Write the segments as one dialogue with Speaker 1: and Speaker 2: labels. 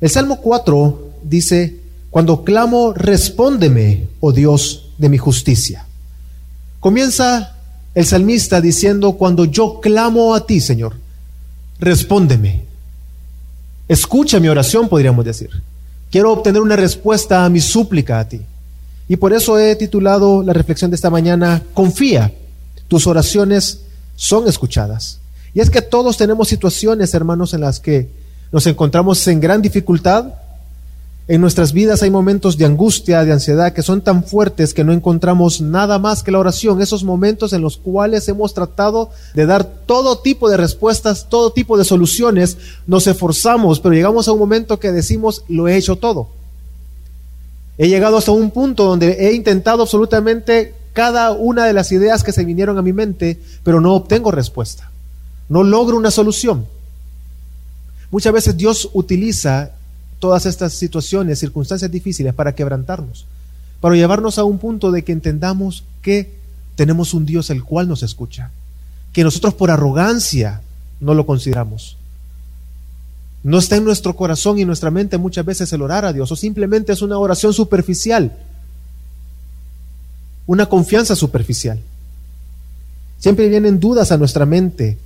Speaker 1: El Salmo 4 dice, cuando clamo, respóndeme, oh Dios de mi justicia. Comienza el salmista diciendo, cuando yo clamo a ti, Señor, respóndeme. Escucha mi oración, podríamos decir. Quiero obtener una respuesta a mi súplica a ti. Y por eso he titulado la reflexión de esta mañana, confía, tus oraciones son escuchadas. Y es que todos tenemos situaciones, hermanos, en las que nos encontramos en gran dificultad. En nuestras vidas hay momentos de angustia, de ansiedad, que son tan fuertes que no encontramos nada más que la oración. Esos momentos en los cuales hemos tratado de dar todo tipo de respuestas, todo tipo de soluciones, nos esforzamos, pero llegamos a un momento que decimos, lo he hecho todo. He llegado hasta un punto donde he intentado absolutamente cada una de las ideas que se vinieron a mi mente, pero no obtengo respuesta. No logro una solución. Muchas veces Dios utiliza todas estas situaciones, circunstancias difíciles para quebrantarnos, para llevarnos a un punto de que entendamos que tenemos un Dios el cual nos escucha, que nosotros por arrogancia no lo consideramos. No está en nuestro corazón y nuestra mente muchas veces el orar a Dios, o simplemente es una oración superficial, una confianza superficial. Siempre vienen dudas a nuestra mente,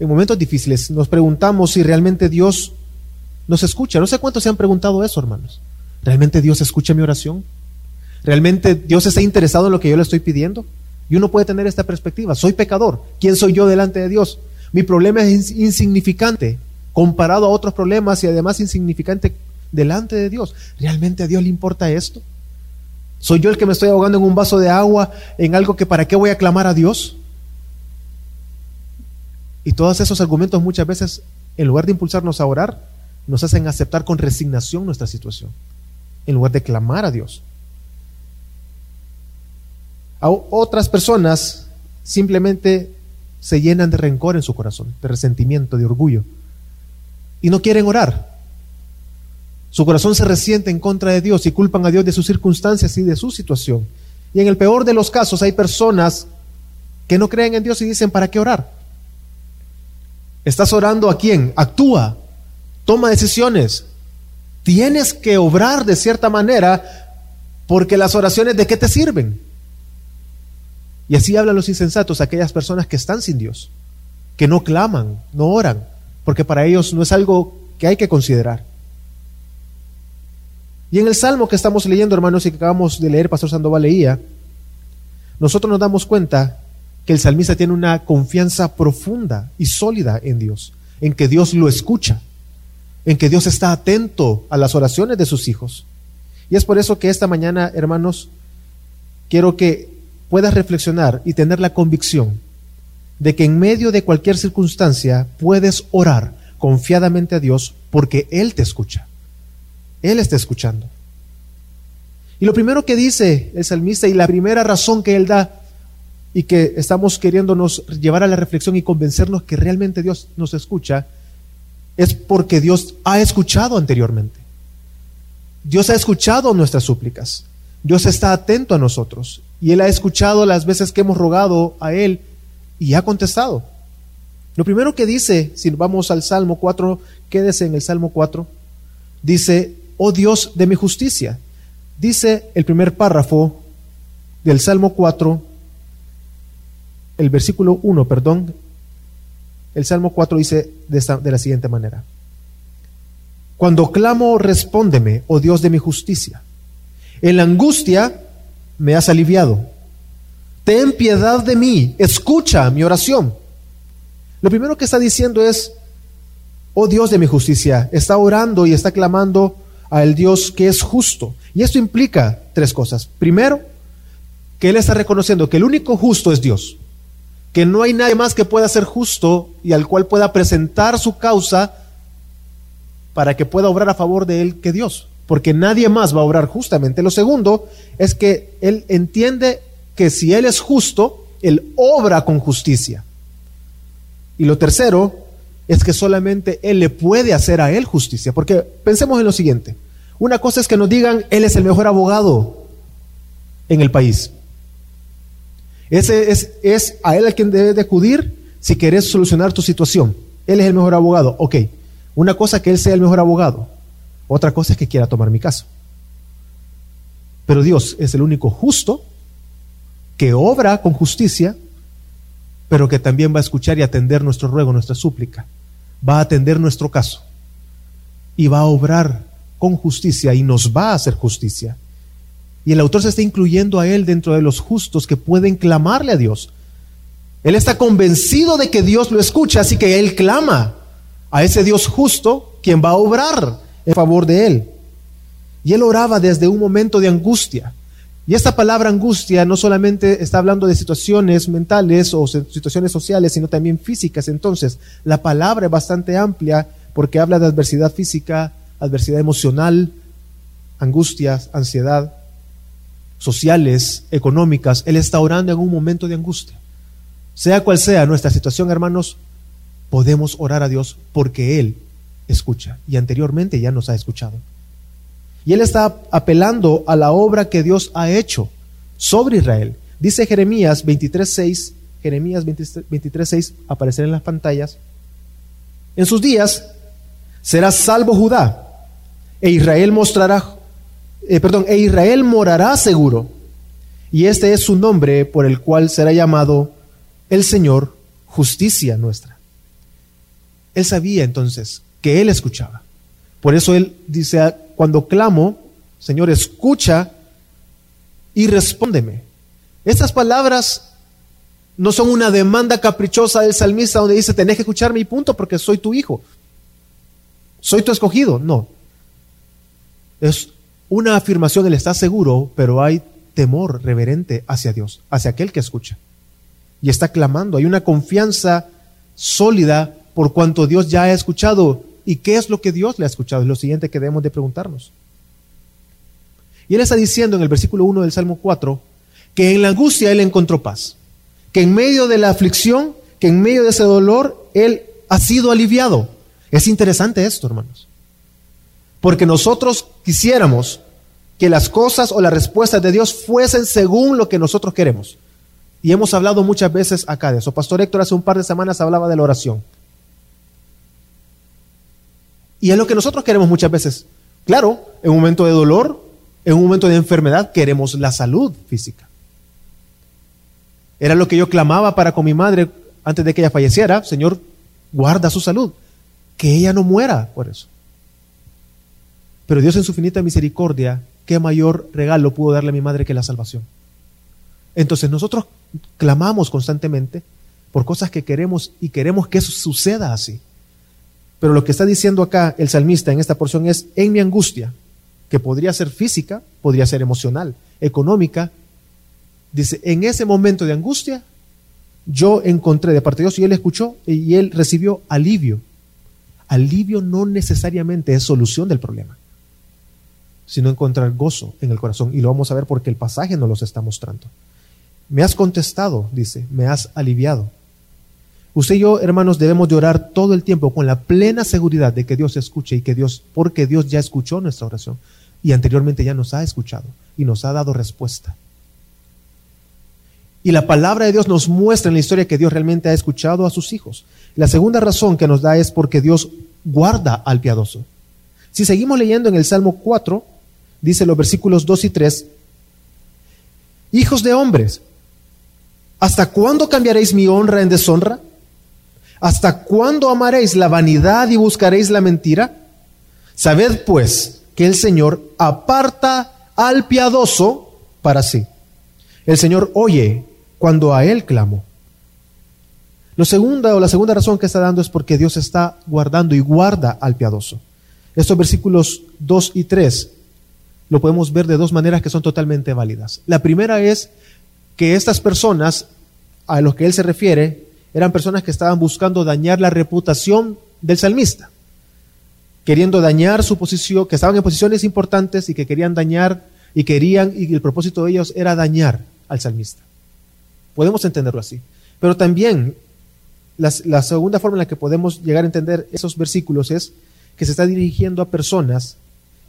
Speaker 1: en momentos difíciles nos preguntamos si realmente Dios nos escucha. No sé cuántos se han preguntado eso, hermanos. ¿Realmente Dios escucha mi oración? ¿Realmente Dios está interesado en lo que yo le estoy pidiendo? Y uno puede tener esta perspectiva. Soy pecador. ¿Quién soy yo delante de Dios? Mi problema es insignificante comparado a otros problemas y además insignificante delante de Dios. ¿Realmente a Dios le importa esto? ¿Soy yo el que me estoy ahogando en un vaso de agua en algo que para qué voy a clamar a Dios? Y todos esos argumentos muchas veces, en lugar de impulsarnos a orar, nos hacen aceptar con resignación nuestra situación, en lugar de clamar a Dios. A otras personas simplemente se llenan de rencor en su corazón, de resentimiento, de orgullo, y no quieren orar. Su corazón se resiente en contra de Dios y culpan a Dios de sus circunstancias y de su situación. Y en el peor de los casos hay personas que no creen en Dios y dicen, ¿para qué orar? ¿Estás orando a quién? Actúa, toma decisiones. Tienes que obrar de cierta manera porque las oraciones de qué te sirven. Y así hablan los insensatos, aquellas personas que están sin Dios, que no claman, no oran, porque para ellos no es algo que hay que considerar. Y en el salmo que estamos leyendo, hermanos, y que acabamos de leer, Pastor Sandoval leía, nosotros nos damos cuenta que el salmista tiene una confianza profunda y sólida en Dios, en que Dios lo escucha, en que Dios está atento a las oraciones de sus hijos. Y es por eso que esta mañana, hermanos, quiero que puedas reflexionar y tener la convicción de que en medio de cualquier circunstancia puedes orar confiadamente a Dios porque Él te escucha. Él está escuchando. Y lo primero que dice el salmista y la primera razón que Él da y que estamos queriéndonos llevar a la reflexión y convencernos que realmente Dios nos escucha, es porque Dios ha escuchado anteriormente. Dios ha escuchado nuestras súplicas. Dios está atento a nosotros. Y Él ha escuchado las veces que hemos rogado a Él y ha contestado. Lo primero que dice, si vamos al Salmo 4, quédese en el Salmo 4, dice, oh Dios de mi justicia. Dice el primer párrafo del Salmo 4, el versículo 1, perdón, el Salmo 4 dice de, esta, de la siguiente manera. Cuando clamo, respóndeme, oh Dios de mi justicia. En la angustia me has aliviado. Ten piedad de mí, escucha mi oración. Lo primero que está diciendo es, oh Dios de mi justicia, está orando y está clamando al Dios que es justo. Y esto implica tres cosas. Primero, que Él está reconociendo que el único justo es Dios que no hay nadie más que pueda ser justo y al cual pueda presentar su causa para que pueda obrar a favor de él que Dios, porque nadie más va a obrar justamente. Lo segundo es que él entiende que si él es justo, él obra con justicia. Y lo tercero es que solamente él le puede hacer a él justicia, porque pensemos en lo siguiente. Una cosa es que nos digan, él es el mejor abogado en el país. Ese es, es a él a quien debes de acudir si quieres solucionar tu situación. Él es el mejor abogado. Ok, una cosa que él sea el mejor abogado. Otra cosa es que quiera tomar mi caso. Pero Dios es el único justo que obra con justicia, pero que también va a escuchar y atender nuestro ruego, nuestra súplica. Va a atender nuestro caso. Y va a obrar con justicia y nos va a hacer justicia. Y el autor se está incluyendo a él dentro de los justos que pueden clamarle a Dios. Él está convencido de que Dios lo escucha, así que él clama a ese Dios justo, quien va a obrar en favor de él. Y él oraba desde un momento de angustia. Y esta palabra angustia no solamente está hablando de situaciones mentales o situaciones sociales, sino también físicas. Entonces, la palabra es bastante amplia porque habla de adversidad física, adversidad emocional, angustias, ansiedad, sociales, económicas. Él está orando en un momento de angustia. Sea cual sea nuestra situación, hermanos, podemos orar a Dios porque Él escucha y anteriormente ya nos ha escuchado. Y Él está apelando a la obra que Dios ha hecho sobre Israel. Dice Jeremías 23.6, Jeremías 23.6 aparecerá en las pantallas. En sus días será salvo Judá e Israel mostrará, eh, perdón, e Israel morará seguro. Y este es su nombre por el cual será llamado el Señor justicia nuestra. Él sabía entonces que Él escuchaba. Por eso Él dice, cuando clamo, Señor, escucha y respóndeme. Estas palabras no son una demanda caprichosa del salmista donde dice, tenés que escuchar mi punto porque soy tu hijo. Soy tu escogido. No. Es una afirmación, Él está seguro, pero hay temor reverente hacia Dios, hacia aquel que escucha. Y está clamando. Hay una confianza sólida por cuanto Dios ya ha escuchado. ¿Y qué es lo que Dios le ha escuchado? Es lo siguiente que debemos de preguntarnos. Y él está diciendo en el versículo 1 del Salmo 4 que en la angustia él encontró paz, que en medio de la aflicción, que en medio de ese dolor, él ha sido aliviado. Es interesante esto, hermanos. Porque nosotros quisiéramos que las cosas o las respuestas de Dios fuesen según lo que nosotros queremos. Y hemos hablado muchas veces acá de eso. Pastor Héctor hace un par de semanas hablaba de la oración. Y es lo que nosotros queremos muchas veces. Claro, en un momento de dolor, en un momento de enfermedad, queremos la salud física. Era lo que yo clamaba para con mi madre antes de que ella falleciera. Señor, guarda su salud. Que ella no muera por eso. Pero Dios en su finita misericordia, ¿qué mayor regalo pudo darle a mi madre que la salvación? Entonces nosotros clamamos constantemente por cosas que queremos y queremos que eso suceda así. Pero lo que está diciendo acá el salmista en esta porción es, en mi angustia, que podría ser física, podría ser emocional, económica, dice, en ese momento de angustia, yo encontré de parte de Dios y él escuchó y él recibió alivio. Alivio no necesariamente es solución del problema, sino encontrar gozo en el corazón. Y lo vamos a ver porque el pasaje nos los está mostrando. Me has contestado, dice, me has aliviado. Usted y yo, hermanos, debemos de orar todo el tiempo con la plena seguridad de que Dios escuche y que Dios, porque Dios ya escuchó nuestra oración y anteriormente ya nos ha escuchado y nos ha dado respuesta. Y la palabra de Dios nos muestra en la historia que Dios realmente ha escuchado a sus hijos. La segunda razón que nos da es porque Dios guarda al piadoso. Si seguimos leyendo en el Salmo 4, dice los versículos 2 y 3, Hijos de hombres, ¿hasta cuándo cambiaréis mi honra en deshonra? ¿Hasta cuándo amaréis la vanidad y buscaréis la mentira? Sabed pues que el Señor aparta al piadoso para sí. El Señor oye cuando a Él clamo. Lo segunda o la segunda razón que está dando es porque Dios está guardando y guarda al piadoso. Estos versículos 2 y 3 lo podemos ver de dos maneras que son totalmente válidas. La primera es que estas personas a los que Él se refiere eran personas que estaban buscando dañar la reputación del salmista, queriendo dañar su posición, que estaban en posiciones importantes y que querían dañar y querían, y el propósito de ellos era dañar al salmista. Podemos entenderlo así. Pero también la, la segunda forma en la que podemos llegar a entender esos versículos es que se está dirigiendo a personas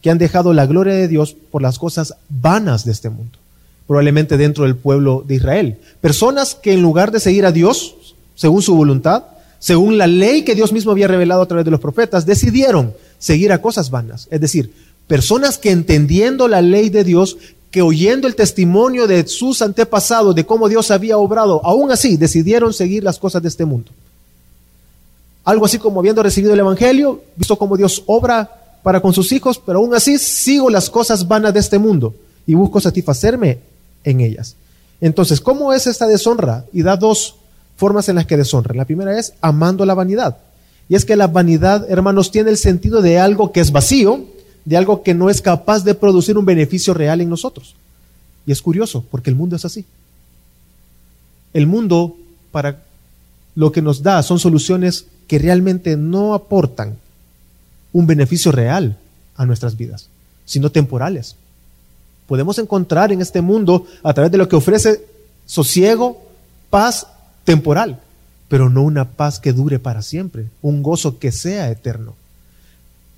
Speaker 1: que han dejado la gloria de Dios por las cosas vanas de este mundo, probablemente dentro del pueblo de Israel. Personas que en lugar de seguir a Dios, según su voluntad, según la ley que Dios mismo había revelado a través de los profetas, decidieron seguir a cosas vanas. Es decir, personas que entendiendo la ley de Dios, que oyendo el testimonio de sus antepasados, de cómo Dios había obrado, aún así decidieron seguir las cosas de este mundo. Algo así como habiendo recibido el Evangelio, visto cómo Dios obra para con sus hijos, pero aún así sigo las cosas vanas de este mundo y busco satisfacerme en ellas. Entonces, ¿cómo es esta deshonra? Y da dos formas en las que deshonra. La primera es amando la vanidad. Y es que la vanidad, hermanos, tiene el sentido de algo que es vacío, de algo que no es capaz de producir un beneficio real en nosotros. Y es curioso, porque el mundo es así. El mundo, para lo que nos da, son soluciones que realmente no aportan un beneficio real a nuestras vidas, sino temporales. Podemos encontrar en este mundo, a través de lo que ofrece sosiego, paz temporal, pero no una paz que dure para siempre, un gozo que sea eterno.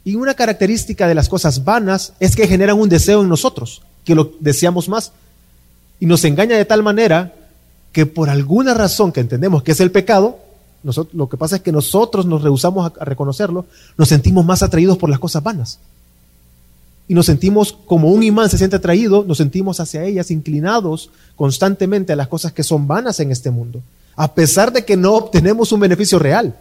Speaker 1: Y una característica de las cosas vanas es que generan un deseo en nosotros, que lo deseamos más. Y nos engaña de tal manera que por alguna razón que entendemos que es el pecado, lo que pasa es que nosotros nos rehusamos a, a reconocerlo, nos sentimos más atraídos por las cosas vanas. Y nos sentimos como un imán se siente atraído, nos sentimos hacia ellas inclinados constantemente a las cosas que son vanas en este mundo, a pesar de que no obtenemos un beneficio real.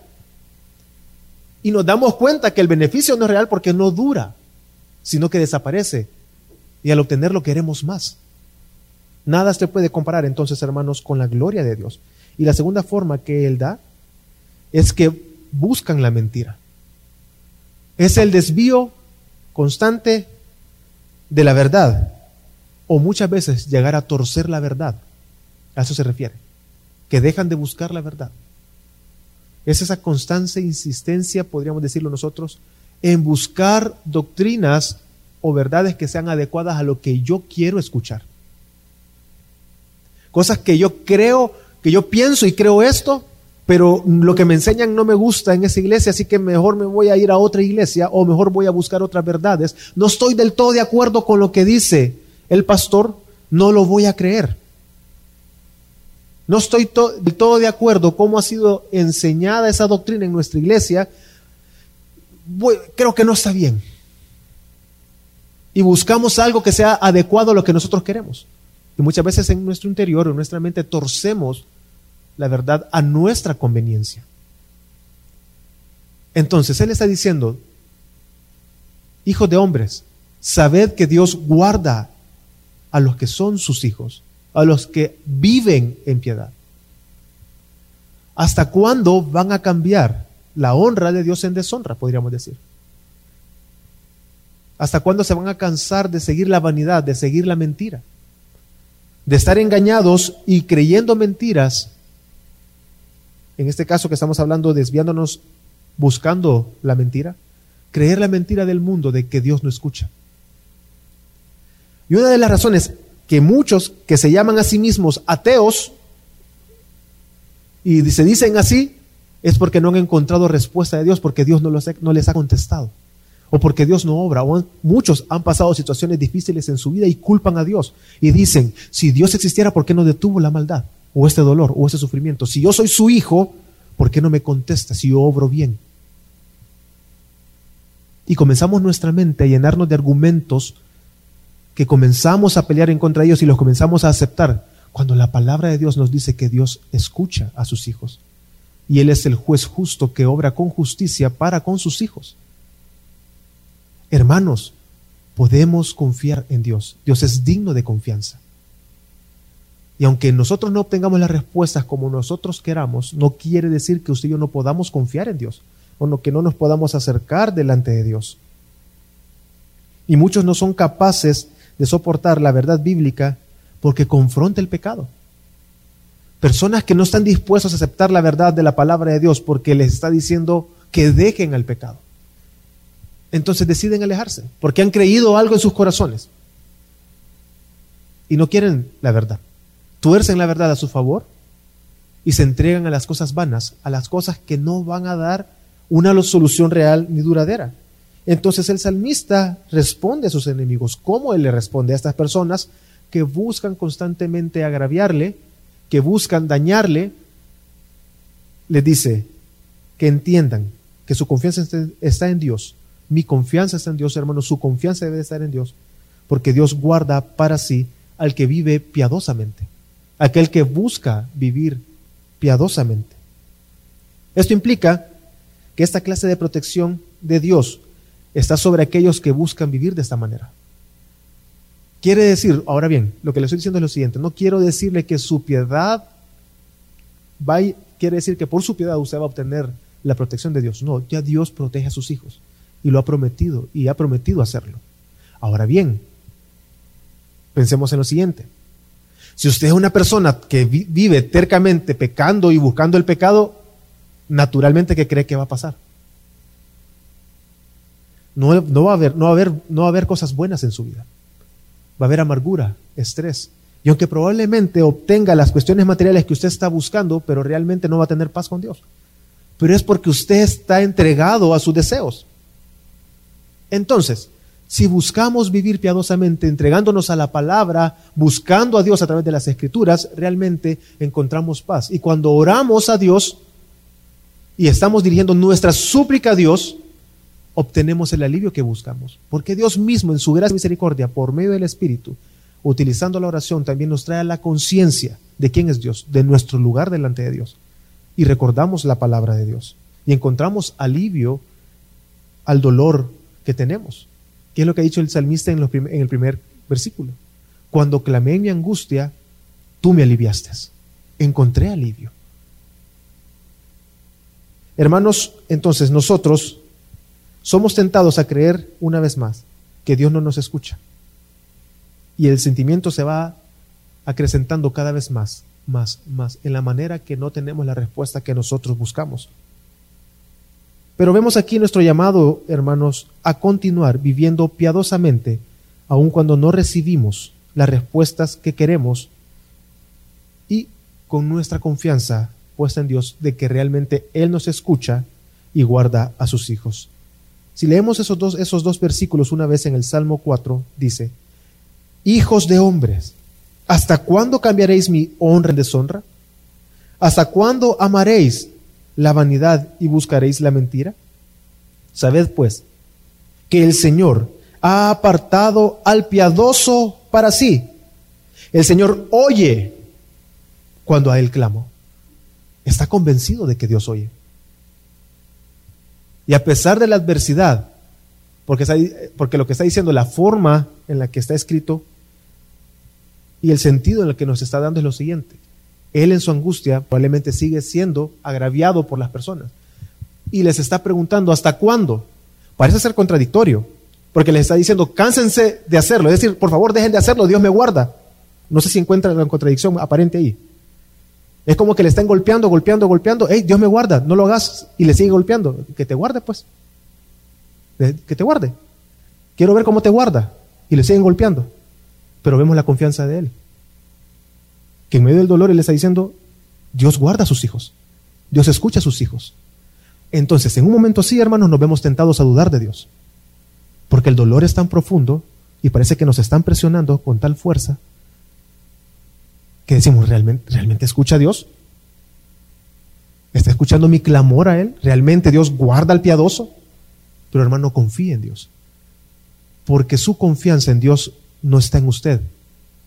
Speaker 1: Y nos damos cuenta que el beneficio no es real porque no dura, sino que desaparece. Y al obtenerlo queremos más. Nada se puede comparar entonces, hermanos, con la gloria de Dios. Y la segunda forma que Él da es que buscan la mentira. Es el desvío constante de la verdad. O muchas veces llegar a torcer la verdad. A eso se refiere. Que dejan de buscar la verdad. Es esa constante insistencia, podríamos decirlo nosotros, en buscar doctrinas o verdades que sean adecuadas a lo que yo quiero escuchar. Cosas que yo creo, que yo pienso y creo esto, pero lo que me enseñan no me gusta en esa iglesia, así que mejor me voy a ir a otra iglesia o mejor voy a buscar otras verdades. No estoy del todo de acuerdo con lo que dice el pastor, no lo voy a creer. No estoy del todo de acuerdo cómo ha sido enseñada esa doctrina en nuestra iglesia. creo que no está bien. Y buscamos algo que sea adecuado a lo que nosotros queremos. Y muchas veces en nuestro interior, en nuestra mente, torcemos la verdad a nuestra conveniencia. Entonces Él está diciendo, hijos de hombres, sabed que Dios guarda a los que son sus hijos a los que viven en piedad. ¿Hasta cuándo van a cambiar la honra de Dios en deshonra, podríamos decir? ¿Hasta cuándo se van a cansar de seguir la vanidad, de seguir la mentira? De estar engañados y creyendo mentiras, en este caso que estamos hablando, desviándonos, buscando la mentira, creer la mentira del mundo de que Dios no escucha. Y una de las razones que muchos que se llaman a sí mismos ateos y se dicen así, es porque no han encontrado respuesta de Dios, porque Dios no, les ha contestado, o porque Dios no obra, o muchos han pasado situaciones difíciles en su vida y culpan a Dios y dicen, si Dios existiera, ¿por qué no detuvo la maldad, o este dolor, o este sufrimiento? Si yo soy su hijo, ¿por qué no me contesta si yo obro bien? Y comenzamos nuestra mente a llenarnos de argumentos que comenzamos a pelear en contra de ellos y los comenzamos a aceptar, cuando la palabra de Dios nos dice que Dios escucha a sus hijos y Él es el juez justo que obra con justicia para con sus hijos. Hermanos, podemos confiar en Dios. Dios es digno de confianza. Y aunque nosotros no obtengamos las respuestas como nosotros queramos, no quiere decir que usted y yo no podamos confiar en Dios o que no nos podamos acercar delante de Dios. Y muchos no son capaces de soportar la verdad bíblica porque confronta el pecado. Personas que no están dispuestos a aceptar la verdad de la palabra de Dios porque les está diciendo que dejen al pecado. Entonces deciden alejarse porque han creído algo en sus corazones y no quieren la verdad. Tuercen la verdad a su favor y se entregan a las cosas vanas, a las cosas que no van a dar una solución real ni duradera. Entonces el salmista responde a sus enemigos. ¿Cómo él le responde a estas personas que buscan constantemente agraviarle, que buscan dañarle? Les dice que entiendan que su confianza está en Dios Mi confianza está en Dios, hermano, su confianza debe estar en Dios, porque Dios guarda para sí al que vive piadosamente, aquel que busca vivir piadosamente. Esto implica que esta clase de protección de Dios está sobre aquellos que buscan vivir de esta manera. Quiere decir, ahora bien, lo que le estoy diciendo es lo siguiente, no quiero decirle que su piedad va, quiere decir que por su piedad usted va a obtener la protección de Dios. No, ya Dios protege a sus hijos y lo ha prometido y ha prometido hacerlo. Ahora bien, pensemos en lo siguiente. Si usted es una persona que vive tercamente pecando y buscando el pecado, naturalmente, ¿qué cree que va a pasar? No, no va a haber cosas buenas en su vida. Va a haber amargura, estrés. Y aunque probablemente obtenga las cuestiones materiales que usted está buscando, pero realmente no va a tener paz con Dios. Pero es porque usted está entregado a sus deseos. Entonces, si buscamos vivir piadosamente, entregándonos a la palabra, buscando a Dios a través de las escrituras, realmente encontramos paz. Y cuando oramos a Dios y estamos dirigiendo nuestra súplica a Dios, obtenemos el alivio que buscamos. Porque Dios mismo, en su gracia y misericordia, por medio del Espíritu, utilizando la oración, también nos trae la conciencia de quién es Dios, de nuestro lugar delante de Dios. Y recordamos la palabra de Dios. Y encontramos alivio al dolor que tenemos. ¿Qué es lo que ha dicho el salmista en, el primer versículo? Cuando clamé en mi angustia, tú me aliviaste. Encontré alivio. Hermanos, entonces nosotros somos tentados a creer una vez más que Dios no nos escucha. Y el sentimiento se va acrecentando cada vez más, más, más, en la manera que no tenemos la respuesta que nosotros buscamos. Pero vemos aquí nuestro llamado, hermanos, a continuar viviendo piadosamente, aun cuando no recibimos las respuestas que queremos y con nuestra confianza puesta en Dios de que realmente Él nos escucha y guarda a sus hijos. Si leemos esos dos, esos dos versículos una vez en el Salmo 4, dice, Hijos de hombres, ¿hasta cuándo cambiaréis mi honra en deshonra? ¿Hasta cuándo amaréis la vanidad y buscaréis la mentira? Sabed pues que el Señor ha apartado al piadoso para sí. El Señor oye cuando a Él clamo. Está convencido de que Dios oye. Y a pesar de la adversidad, porque, porque lo que está diciendo, la forma en la que está escrito y el sentido en el que nos está dando es lo siguiente él en su angustia probablemente sigue siendo agraviado por las personas. Y les está preguntando, ¿hasta cuándo? Parece ser contradictorio, porque les está diciendo, cánsense de hacerlo. Es decir, por favor, dejen de hacerlo, Dios me guarda. No sé si encuentran la contradicción aparente ahí. Es como que le están golpeando, golpeando, golpeando. Hey, Dios me guarda, no lo hagas. Y le sigue golpeando. Que te guarde, pues. Que te guarde. Quiero ver cómo te guarda. Y le siguen golpeando. Pero vemos la confianza de Él que en medio del dolor Él está diciendo, Dios guarda a sus hijos, Dios escucha a sus hijos. Entonces, en un momento así, hermanos, nos vemos tentados a dudar de Dios, porque el dolor es tan profundo y parece que nos están presionando con tal fuerza que decimos, ¿realmente, ¿realmente escucha a Dios? ¿Está escuchando mi clamor a Él? ¿Realmente Dios guarda al piadoso? Pero hermano, confíe en Dios, porque su confianza en Dios no está en usted,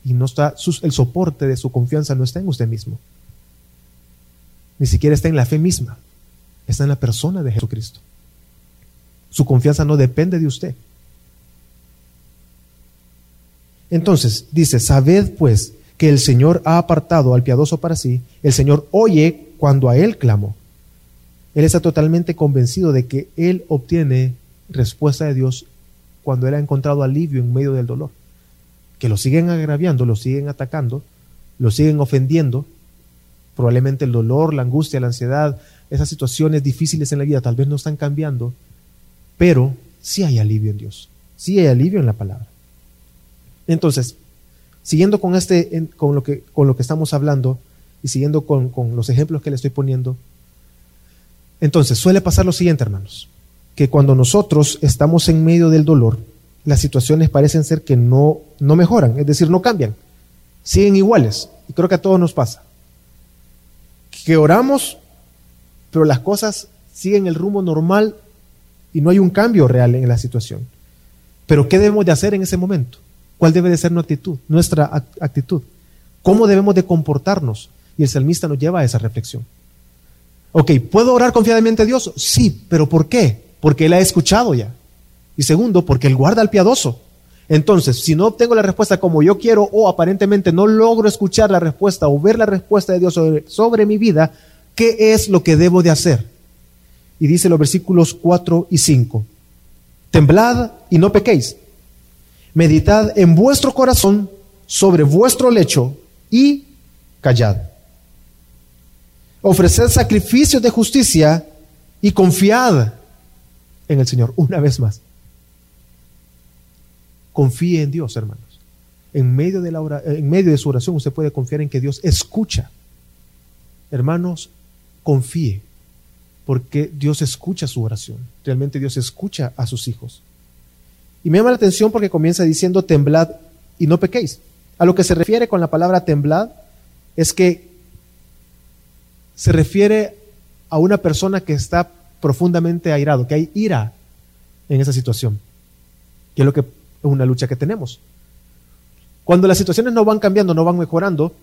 Speaker 1: y no está, el soporte de su confianza no está en usted mismo. Ni siquiera está en la fe misma. Está en la persona de Jesucristo. Su confianza no depende de usted. Entonces, dice, sabed pues que el Señor ha apartado al piadoso para sí, el Señor oye cuando a Él clamo. Él está totalmente convencido de que Él obtiene respuesta de Dios cuando Él ha encontrado alivio en medio del dolor que lo siguen agraviando, lo siguen atacando, lo siguen ofendiendo, probablemente el dolor, la angustia, la ansiedad, esas situaciones difíciles en la vida tal vez no están cambiando, pero sí hay alivio en Dios, sí hay alivio en la palabra. Entonces, siguiendo con, este, con, lo, que, con lo que estamos hablando y siguiendo con, con los ejemplos que le estoy poniendo, entonces suele pasar lo siguiente, hermanos, que cuando nosotros estamos en medio del dolor, las situaciones parecen ser que no, no mejoran, es decir, no cambian, siguen iguales. Y creo que a todos nos pasa. Que oramos, pero las cosas siguen el rumbo normal y no hay un cambio real en la situación. Pero ¿qué debemos de hacer en ese momento? ¿Cuál debe de ser nuestra actitud? ¿Cómo debemos de comportarnos? Y el salmista nos lleva a esa reflexión. Ok, ¿puedo orar confiadamente a Dios? Sí, pero ¿por qué? Porque Él ha escuchado ya. Y segundo, porque Él guarda al piadoso. Entonces, si no obtengo la respuesta como yo quiero o aparentemente no logro escuchar la respuesta o ver la respuesta de Dios sobre, sobre mi vida, ¿qué es lo que debo de hacer? Y dice los versículos 4 y 5. Temblad y no pequéis. Meditad en vuestro corazón sobre vuestro lecho y callad. Ofreced sacrificios de justicia y confiad en el Señor. Una vez más. Confíe en Dios, hermanos. En medio, de la en medio de su oración usted puede confiar en que Dios escucha. Hermanos, confíe, porque Dios escucha su oración. Realmente Dios escucha a sus hijos. Y me llama la atención porque comienza diciendo temblad y no pequéis. A lo que se refiere con la palabra temblad es que se refiere a una persona que está profundamente airado, que hay ira en esa situación, que lo que es una lucha que tenemos. Cuando las situaciones no van cambiando, no van mejorando,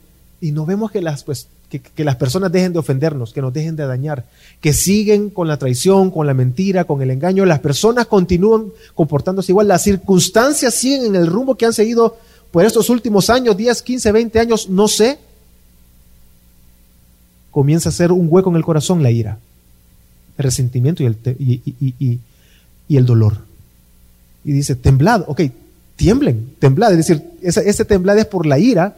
Speaker 1: y no vemos que las, pues, que, las personas dejen de ofendernos, que nos dejen de dañar, que siguen con la traición, con la mentira, con el engaño, las personas continúan comportándose igual, las circunstancias siguen en el rumbo que han seguido por estos últimos años, 10, 15, 20 años, no sé, comienza a ser un hueco en el corazón la ira, el resentimiento y el, y, y, el dolor. Y dice, temblad, ok, tiemblen, temblad, es decir, ese, ese temblad es por la ira,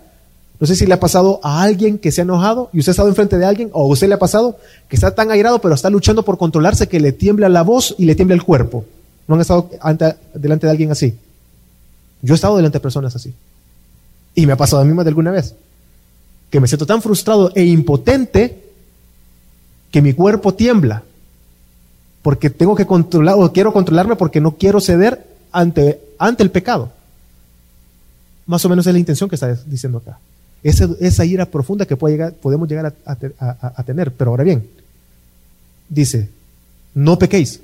Speaker 1: no sé si le ha pasado a alguien que se ha enojado y usted ha estado enfrente de alguien, o a usted le ha pasado que está tan airado, pero está luchando por controlarse que le tiembla la voz y le tiembla el cuerpo. ¿No han estado delante de alguien así? Yo he estado delante de personas así. Y me ha pasado a mí más de alguna vez. Que me siento tan frustrado e impotente que mi cuerpo tiembla. Porque tengo que controlar, o quiero controlarme porque no quiero ceder ante, ante el pecado. Más o menos es la intención que está diciendo acá. Esa, ira profunda que podemos llegar a, tener. Pero ahora bien, dice, no pequéis.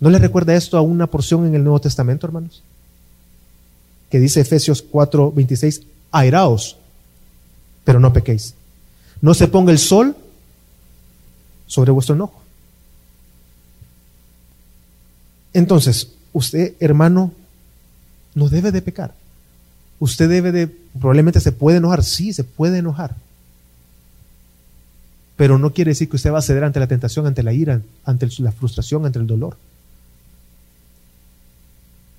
Speaker 1: ¿No le recuerda esto a una porción en el Nuevo Testamento, hermanos? Que dice Efesios 4, 26, airaos, pero no pequéis. No se ponga el sol sobre vuestro enojo. Entonces, usted, hermano, no debe de pecar. Usted debe de, probablemente se puede enojar, sí, se puede enojar. Pero no quiere decir que usted va a ceder ante la tentación, ante la ira, ante la frustración, ante el dolor.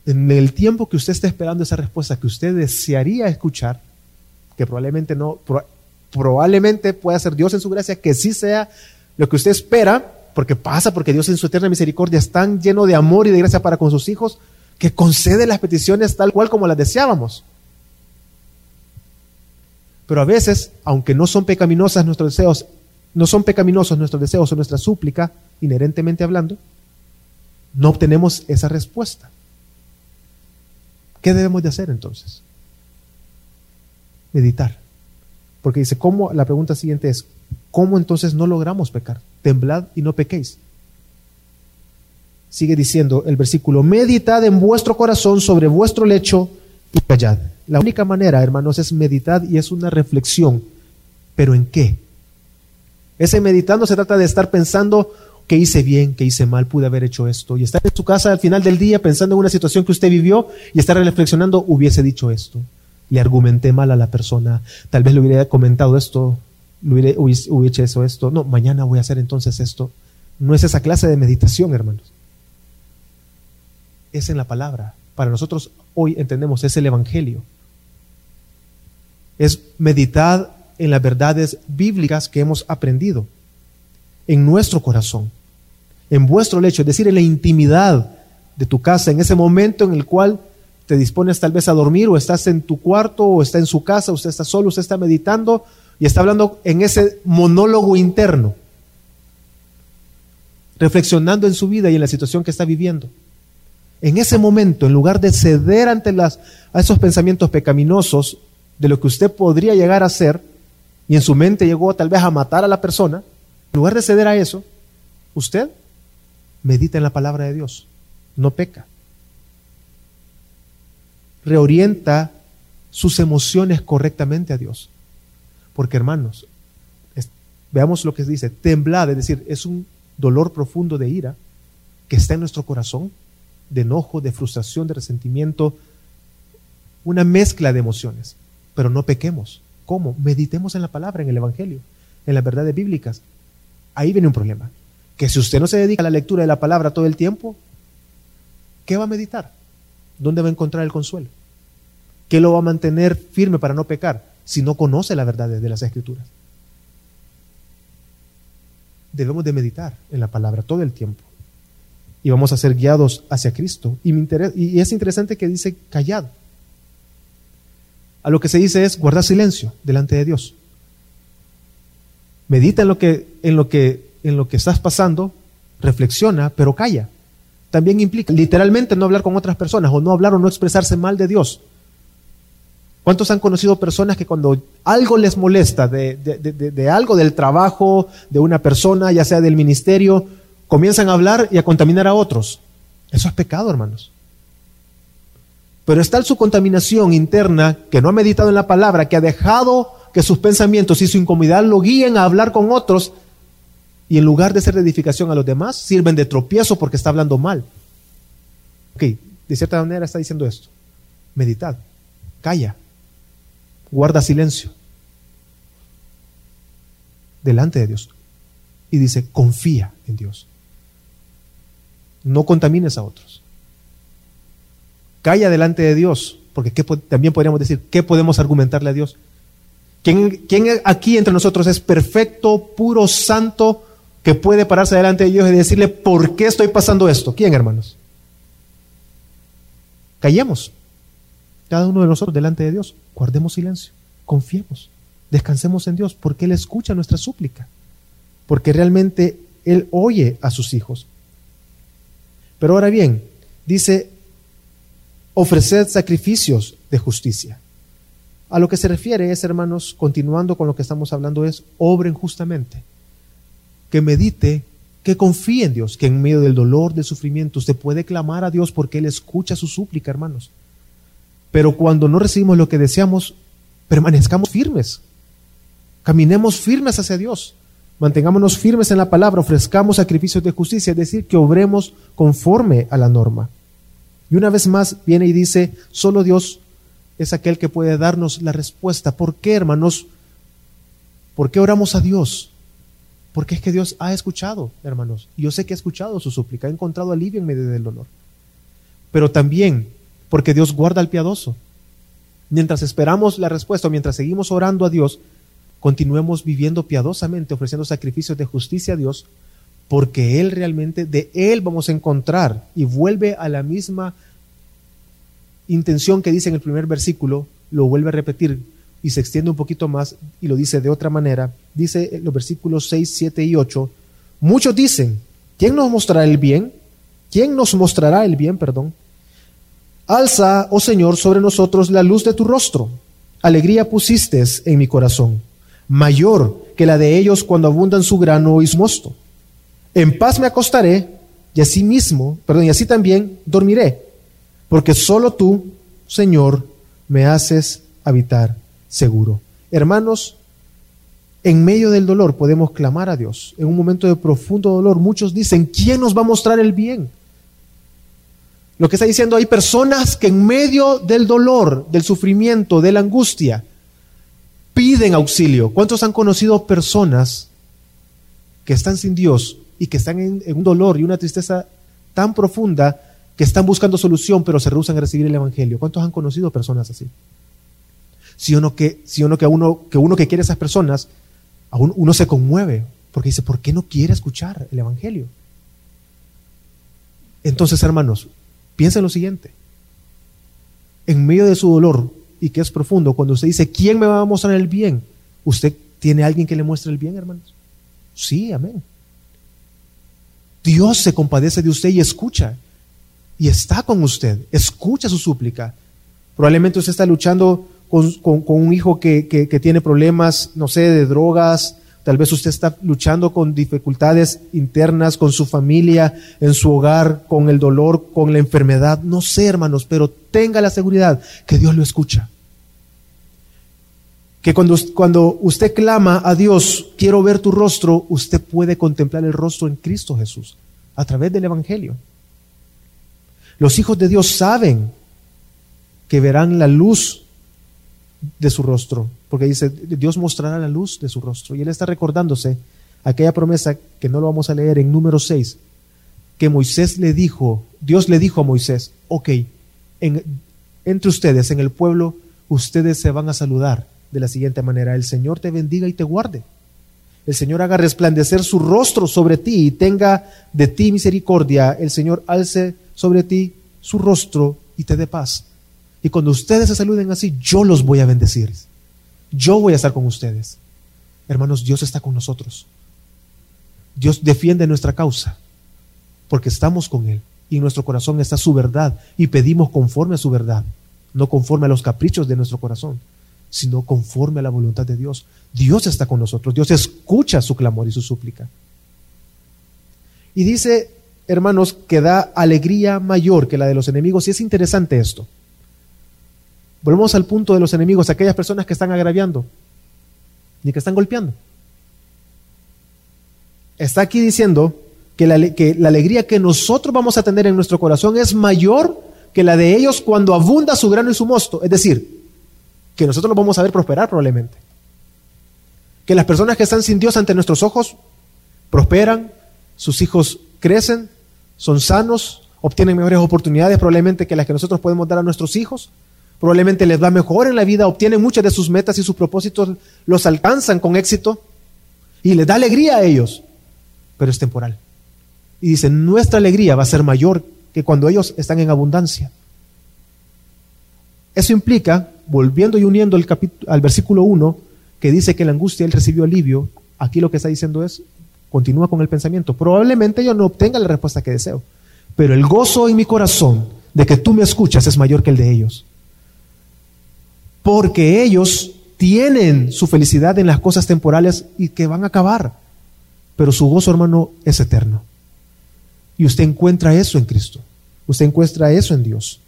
Speaker 1: En el tiempo que usted está esperando esa respuesta que usted desearía escuchar, que probablemente no, probablemente pueda ser Dios en su gracia, que sí sea lo que usted espera, porque pasa, porque Dios en su eterna misericordia es tan lleno de amor y de gracia para con sus hijos, que concede las peticiones tal cual como las deseábamos. Pero a veces, aunque no son pecaminosas nuestros deseos, no son pecaminosos nuestros deseos o nuestra súplica, inherentemente hablando, no obtenemos esa respuesta. ¿Qué debemos de hacer entonces? Meditar. Porque dice, ¿cómo? La pregunta siguiente es, ¿cómo entonces no logramos pecar? Temblad y no pequéis. Sigue diciendo el versículo, meditad en vuestro corazón sobre vuestro lecho y callad. La única manera, hermanos, es meditar y es una reflexión. ¿Pero en qué? Ese meditar no se trata de estar pensando que hice bien, que hice mal, pude haber hecho esto. Y estar en su casa al final del día pensando en una situación que usted vivió y estar reflexionando, hubiese dicho esto. Le argumenté mal a la persona. Tal vez le hubiera comentado esto, hubiera, hecho esto. No, mañana voy a hacer entonces esto. No es esa clase de meditación, hermanos. Es en la palabra. Para nosotros hoy entendemos, es el Evangelio es meditar en las verdades bíblicas que hemos aprendido en nuestro corazón, en vuestro lecho, es decir, en la intimidad de tu casa, en ese momento en el cual te dispones tal vez a dormir o estás en tu cuarto o está en su casa, usted está solo, usted está meditando y está hablando en ese monólogo interno, reflexionando en su vida y en la situación que está viviendo. En ese momento, en lugar de ceder ante las, a esos pensamientos pecaminosos, de lo que usted podría llegar a ser, y en su mente llegó tal vez a matar a la persona, en lugar de ceder a eso, usted medita en la palabra de Dios, no peca. Reorienta sus emociones correctamente a Dios. Porque hermanos, veamos lo que dice, temblad, es decir, es un dolor profundo de ira que está en nuestro corazón, de enojo, de frustración, de resentimiento, una mezcla de emociones, pero no pequemos. ¿Cómo? Meditemos en la palabra, en el Evangelio, en las verdades bíblicas. Ahí viene un problema. Que si usted no se dedica a la lectura de la palabra todo el tiempo, ¿qué va a meditar? ¿Dónde va a encontrar el consuelo? ¿Qué lo va a mantener firme para no pecar si no conoce la verdad de las escrituras? Debemos de meditar en la palabra todo el tiempo y vamos a ser guiados hacia Cristo. Y, me y es interesante que dice callad. A lo que se dice es guardar silencio delante de Dios. Medita en lo que, en lo que, en lo que estás pasando, reflexiona, pero calla. También implica literalmente no hablar con otras personas o no hablar o no expresarse mal de Dios. ¿Cuántos han conocido personas que cuando algo les molesta de, de, algo, del trabajo, de una persona, ya sea del ministerio, comienzan a hablar y a contaminar a otros? Eso es pecado, hermanos. Pero está su contaminación interna que no ha meditado en la palabra, que ha dejado que sus pensamientos y su incomodidad lo guíen a hablar con otros y en lugar de ser de edificación a los demás, sirven de tropiezo porque está hablando mal. Ok, de cierta manera está diciendo esto. Meditad, calla, guarda silencio delante de Dios. Y dice, confía en Dios. No contamines a otros. Calla delante de Dios, porque también podríamos decir, ¿qué podemos argumentarle a Dios? ¿Quién, aquí entre nosotros es perfecto, puro, santo, que puede pararse delante de Dios y decirle, ¿por qué estoy pasando esto? ¿Quién, hermanos? Callemos. Cada uno de nosotros delante de Dios. Guardemos silencio. Confiemos. Descansemos en Dios porque Él escucha nuestra súplica. Porque realmente Él oye a sus hijos. Pero ahora bien, dice ofrecer sacrificios de justicia. A lo que se refiere es, hermanos, continuando con lo que estamos hablando, es obren justamente, que medite, que confíe en Dios, que en medio del dolor, del sufrimiento, usted puede clamar a Dios porque Él escucha su súplica, hermanos. Pero cuando no recibimos lo que deseamos, permanezcamos firmes, caminemos firmes hacia Dios, mantengámonos firmes en la palabra, ofrezcamos sacrificios de justicia, es decir, que obremos conforme a la norma. Y una vez más viene y dice, solo Dios es aquel que puede darnos la respuesta. ¿Por qué, hermanos? ¿Por qué oramos a Dios? Porque es que Dios ha escuchado, hermanos. Yo sé que ha escuchado su súplica, ha encontrado alivio en medio del dolor. Pero también porque Dios guarda al piadoso. Mientras esperamos la respuesta, mientras seguimos orando a Dios, continuemos viviendo piadosamente, ofreciendo sacrificios de justicia a Dios, porque Él realmente, de Él vamos a encontrar y vuelve a la misma intención que dice en el primer versículo, lo vuelve a repetir y se extiende un poquito más y lo dice de otra manera. Dice en los versículos 6, 7 y 8, muchos dicen, ¿quién nos mostrará el bien? ¿Quién nos mostrará el bien, perdón? Alza, oh Señor, sobre nosotros la luz de tu rostro. Alegría pusiste en mi corazón, mayor que la de ellos cuando abundan su grano y su. En paz me acostaré y así mismo, perdón, y así también dormiré, porque solo tú, Señor, me haces habitar seguro. Hermanos, en medio del dolor podemos clamar a Dios. En un momento de profundo dolor, muchos dicen, ¿quién nos va a mostrar el bien? Lo que está diciendo, hay personas que en medio del dolor, del sufrimiento, de la angustia, piden auxilio. ¿Cuántos han conocido personas que están sin Dios y que están en, un dolor y una tristeza tan profunda que están buscando solución, pero se rehusan a recibir el Evangelio. ¿Cuántos han conocido personas así? Si uno que, si uno que, uno, que quiere a esas personas, aún uno se conmueve, porque dice, ¿por qué no quiere escuchar el Evangelio? Entonces, hermanos, piensa en lo siguiente. En medio de su dolor, y que es profundo, cuando usted dice, ¿quién me va a mostrar el bien? ¿Usted tiene alguien que le muestre el bien, hermanos? Sí, amén. Dios se compadece de usted y escucha. Y está con usted. Escucha su súplica. Probablemente usted está luchando con, un hijo que, tiene problemas, no sé, de drogas Tal vez usted está luchando con dificultades internas, con su familia, en su hogar, con el dolor, con la enfermedad. No sé, hermanos, pero tenga la seguridad que Dios lo escucha. Que cuando, cuando usted clama a Dios, quiero ver tu rostro, usted puede contemplar el rostro en Cristo Jesús a través del Evangelio. Los hijos de Dios saben que verán la luz de su rostro, porque dice, Dios mostrará la luz de su rostro. Y él está recordándose aquella promesa que no lo vamos a leer en número 6, que Moisés le dijo, Dios le dijo a Moisés, ok, entre ustedes, en el pueblo, ustedes se van a saludar de la siguiente manera, el Señor te bendiga y te guarde. El Señor haga resplandecer su rostro sobre ti y tenga de ti misericordia. El Señor alce sobre ti su rostro y te dé paz. Y cuando ustedes se saluden así, yo los voy a bendecir. Yo voy a estar con ustedes. Hermanos, Dios está con nosotros. Dios defiende nuestra causa porque estamos con Él y en nuestro corazón está su verdad y pedimos conforme a su verdad, no conforme a los caprichos de nuestro corazón, sino conforme a la voluntad de Dios. Dios está con nosotros, Dios escucha su clamor y su súplica. Y dice, hermanos, que da alegría mayor que la de los enemigos y es interesante esto. Volvemos al punto de los enemigos, aquellas personas que están agraviando ni que están golpeando. Está aquí diciendo que la, alegría que nosotros vamos a tener en nuestro corazón es mayor que la de ellos cuando abunda su grano y su mosto. Es decir, que nosotros lo vamos a ver prosperar probablemente. Que las personas que están sin Dios ante nuestros ojos prosperan, sus hijos crecen, son sanos, obtienen mejores oportunidades probablemente que las que nosotros podemos dar a nuestros hijos probablemente les va mejor en la vida, obtienen muchas de sus metas y sus propósitos, los alcanzan con éxito y les da alegría a ellos, pero es temporal. Y dice, nuestra alegría va a ser mayor que cuando ellos están en abundancia. Eso implica, volviendo y uniendo el al versículo 1, que dice que la angustia él recibió alivio, aquí lo que está diciendo es, continúa con el pensamiento, probablemente yo no obtenga la respuesta que deseo, pero el gozo en mi corazón de que tú me escuchas es mayor que el de ellos porque ellos tienen su felicidad en las cosas temporales y que van a acabar, pero su gozo, hermano, es eterno. Y usted encuentra eso en Cristo, usted encuentra eso en Dios.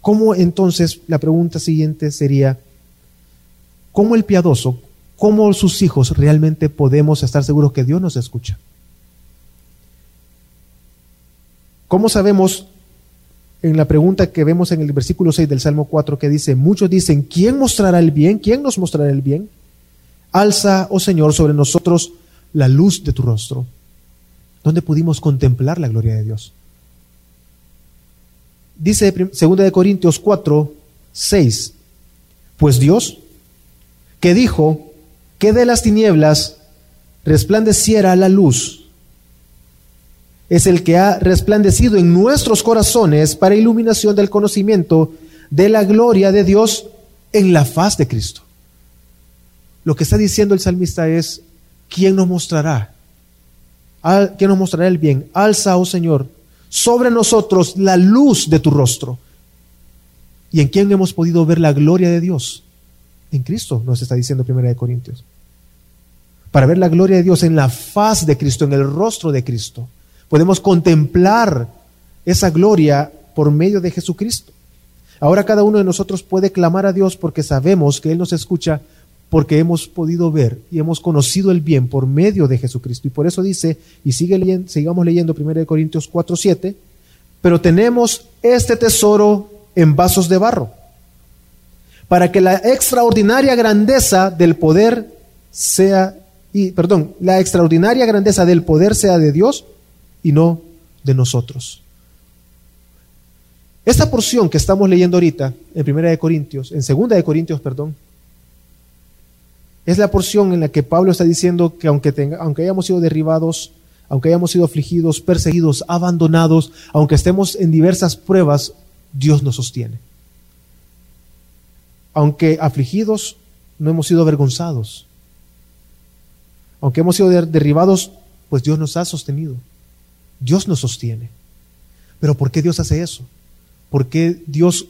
Speaker 1: ¿Cómo entonces, la pregunta siguiente sería, ¿cómo el piadoso, cómo sus hijos realmente podemos estar seguros que Dios nos escucha? ¿Cómo sabemos en la pregunta que vemos en el versículo 6 del Salmo 4 que dice, muchos dicen, ¿quién mostrará el bien? ¿Quién nos mostrará el bien? Alza, oh Señor, sobre nosotros la luz de tu rostro, donde pudimos contemplar la gloria de Dios. Dice 2 de Corintios 4, 6, pues Dios, que dijo que de las tinieblas resplandeciera la luz, es el que ha resplandecido en nuestros corazones para iluminación del conocimiento de la gloria de Dios en la faz de Cristo. Lo que está diciendo el salmista es, ¿quién nos mostrará? ¿Quién nos mostrará el bien? Alza, oh Señor, sobre nosotros la luz de tu rostro. ¿Y en quién hemos podido ver la gloria de Dios? En Cristo, nos está diciendo Primera de Corintios. Para ver la gloria de Dios en la faz de Cristo, en el rostro de Cristo. Podemos contemplar esa gloria por medio de Jesucristo. Ahora cada uno de nosotros puede clamar a Dios porque sabemos que Él nos escucha porque hemos podido ver y hemos conocido el bien por medio de Jesucristo. Y por eso dice, y sigue leyendo, sigamos leyendo 1 Corintios 4, 7, pero tenemos este tesoro en vasos de barro, para que la extraordinaria grandeza del poder sea, y perdón, la extraordinaria grandeza del poder sea de Dios y no de nosotros. Esta porción que estamos leyendo ahorita en Primera de Corintios, en Segunda de Corintios, perdón, es la porción en la que Pablo está diciendo que aunque, tenga, aunque hayamos sido derribados, aunque hayamos sido afligidos, perseguidos, abandonados, aunque estemos en diversas pruebas, Dios nos sostiene. Aunque afligidos, no hemos sido avergonzados. Aunque hemos sido derribados, pues Dios nos ha sostenido. Dios nos sostiene. Pero ¿por qué Dios hace eso? ¿Por qué Dios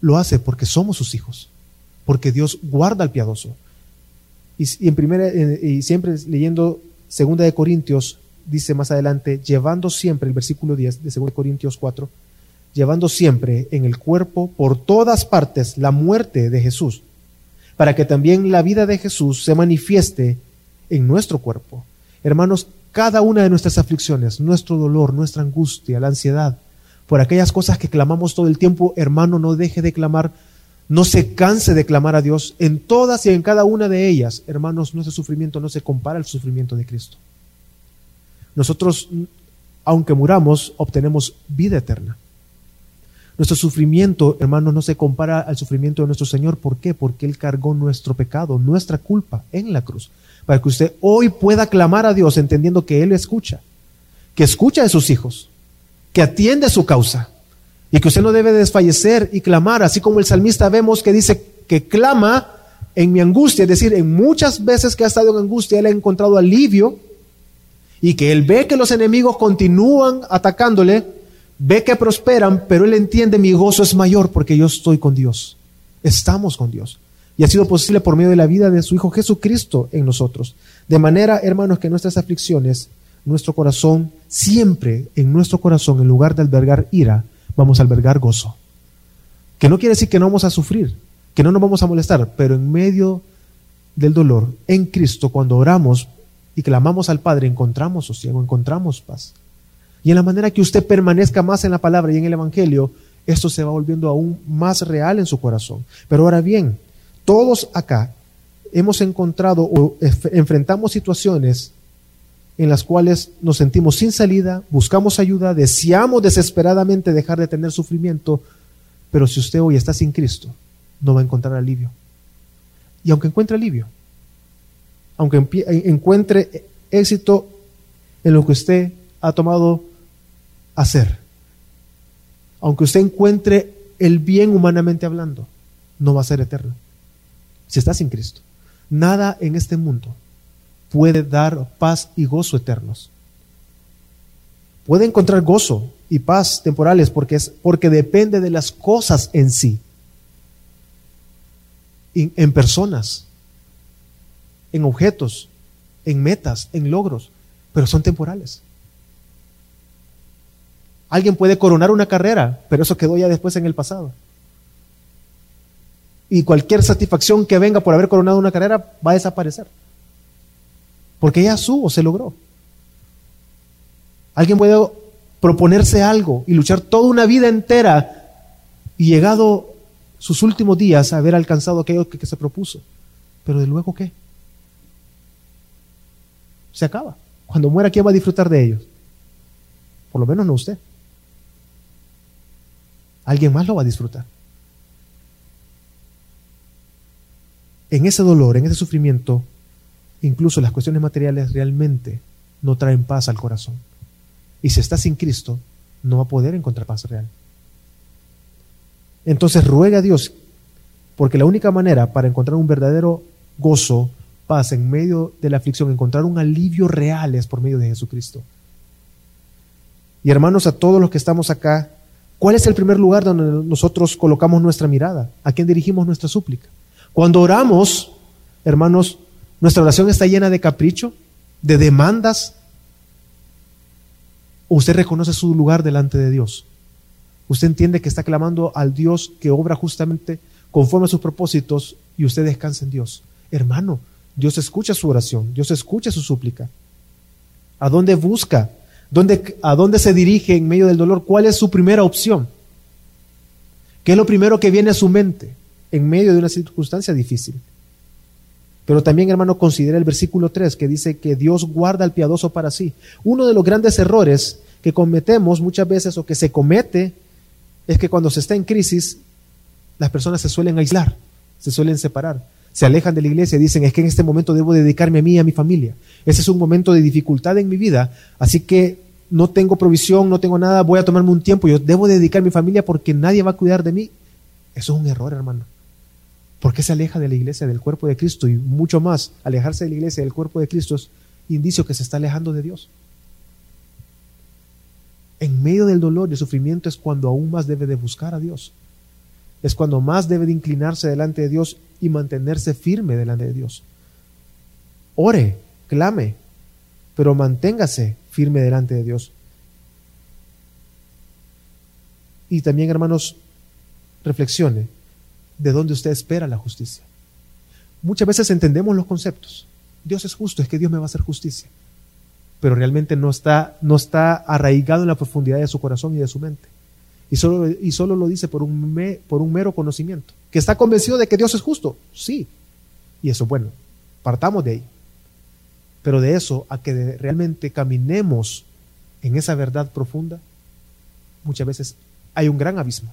Speaker 1: lo hace? Porque somos sus hijos. Porque Dios guarda al piadoso. Y, en primera, y siempre leyendo segunda de Corintios, dice más adelante, llevando siempre, el versículo 10 de segunda de Corintios 4, llevando siempre en el cuerpo por todas partes la muerte de Jesús, para que también la vida de Jesús se manifieste en nuestro cuerpo. Hermanos, cada una de nuestras aflicciones, nuestro dolor, nuestra angustia, la ansiedad, por aquellas cosas que clamamos todo el tiempo, hermano, no deje de clamar, no se canse de clamar a Dios en todas y en cada una de ellas. Hermanos, nuestro sufrimiento no se compara al sufrimiento de Cristo. Nosotros, aunque muramos, obtenemos vida eterna. Nuestro sufrimiento, hermanos, no se compara al sufrimiento de nuestro Señor. ¿Por qué? Porque Él cargó nuestro pecado, nuestra culpa en la cruz para que usted hoy pueda clamar a Dios entendiendo que Él escucha, que escucha a sus hijos, que atiende su causa y que usted no debe desfallecer y clamar, así como el salmista vemos que dice que clama en mi angustia, es decir, en muchas veces que ha estado en angustia, Él ha encontrado alivio y que Él ve que los enemigos continúan atacándole, ve que prosperan, pero Él entiende mi gozo es mayor porque yo estoy con Dios, estamos con Dios y ha sido posible por medio de la vida de su Hijo Jesucristo en nosotros. De manera, hermanos, que nuestras aflicciones, nuestro corazón, siempre en nuestro corazón, en lugar de albergar ira, vamos a albergar gozo. Que no quiere decir que no vamos a sufrir, que no nos vamos a molestar, pero en medio del dolor, en Cristo, cuando oramos y clamamos al Padre, encontramos sosiego, encontramos paz. Y en la manera que usted permanezca más en la palabra y en el Evangelio, esto se va volviendo aún más real en su corazón. Pero ahora bien, todos acá hemos encontrado o enfrentamos situaciones en las cuales nos sentimos sin salida, buscamos ayuda, deseamos desesperadamente dejar de tener sufrimiento, pero si usted hoy está sin Cristo, no va a encontrar alivio. Y aunque encuentre alivio, aunque encuentre éxito en lo que usted ha tomado hacer, aunque usted encuentre el bien humanamente hablando, no va a ser eterno si estás sin Cristo. Nada en este mundo puede dar paz y gozo eternos. Puede encontrar gozo y paz temporales porque, es, porque depende de las cosas en sí, en, en personas, en objetos, en metas, en logros, pero son temporales. Alguien puede coronar una carrera, pero eso quedó ya después en el pasado y cualquier satisfacción que venga por haber coronado una carrera va a desaparecer. Porque ya subo, se logró. Alguien puede proponerse algo y luchar toda una vida entera y llegado sus últimos días a haber alcanzado aquello que, que se propuso. Pero de luego qué? Se acaba. Cuando muera, ¿quién va a disfrutar de ellos? Por lo menos no usted. Alguien más lo va a disfrutar. En ese dolor, en ese sufrimiento, incluso las cuestiones materiales realmente no traen paz al corazón. Y si está sin Cristo, no va a poder encontrar paz real. Entonces ruega a Dios, porque la única manera para encontrar un verdadero gozo, paz en medio de la aflicción, encontrar un alivio real es por medio de Jesucristo. Y hermanos, a todos los que estamos acá, ¿cuál es el primer lugar donde nosotros colocamos nuestra mirada? ¿A quién dirigimos nuestra súplica? Cuando oramos, hermanos, nuestra oración está llena de capricho, de demandas. usted reconoce su lugar delante de Dios. Usted entiende que está clamando al Dios que obra justamente conforme a sus propósitos y usted descansa en Dios. Hermano, Dios escucha su oración, Dios escucha su súplica. ¿A dónde busca? ¿Dónde, ¿A dónde se dirige en medio del dolor? ¿Cuál es su primera opción? ¿Qué es lo primero que viene a su mente? En medio de una circunstancia difícil. Pero también, hermano, considera el versículo 3 que dice que Dios guarda al piadoso para sí. Uno de los grandes errores que cometemos muchas veces o que se comete es que cuando se está en crisis, las personas se suelen aislar, se suelen separar, se alejan de la iglesia y dicen, es que en este momento debo dedicarme a mí y a mi familia. Ese es un momento de dificultad en mi vida, así que no tengo provisión, no tengo nada, voy a tomarme un tiempo, yo debo dedicar a mi familia porque nadie va a cuidar de mí. Eso es un error, hermano. ¿Por qué se aleja de la iglesia, del cuerpo de Cristo? Y mucho más, alejarse de la iglesia, del cuerpo de Cristo es indicio que se está alejando de Dios. En medio del dolor y el sufrimiento es cuando aún más debe de buscar a Dios. Es cuando más debe de inclinarse delante de Dios y mantenerse firme delante de Dios. ore, clame, pero manténgase firme delante de Dios. Y también, hermanos, reflexione de dónde usted espera la justicia. Muchas veces entendemos los conceptos. Dios es justo, es que Dios me va a hacer justicia. Pero realmente no está, no está arraigado en la profundidad de su corazón y de su mente. Y solo, y solo lo dice por un, por un mero conocimiento. ¿Que está convencido de que Dios es justo? Sí. Y eso, bueno, partamos de ahí. Pero de eso a que realmente caminemos en esa verdad profunda, muchas veces hay un gran abismo.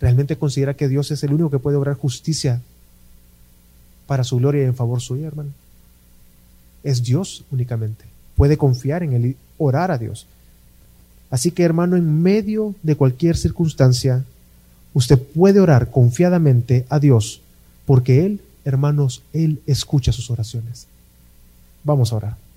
Speaker 1: ¿Realmente considera que Dios es el único que puede obrar justicia para su gloria y en favor suyo, hermano? Es Dios únicamente. Puede confiar en Él y orar a Dios. Así que, hermano, en medio de cualquier circunstancia, usted puede orar confiadamente a Dios, porque Él, hermanos, Él escucha sus oraciones. Vamos a orar.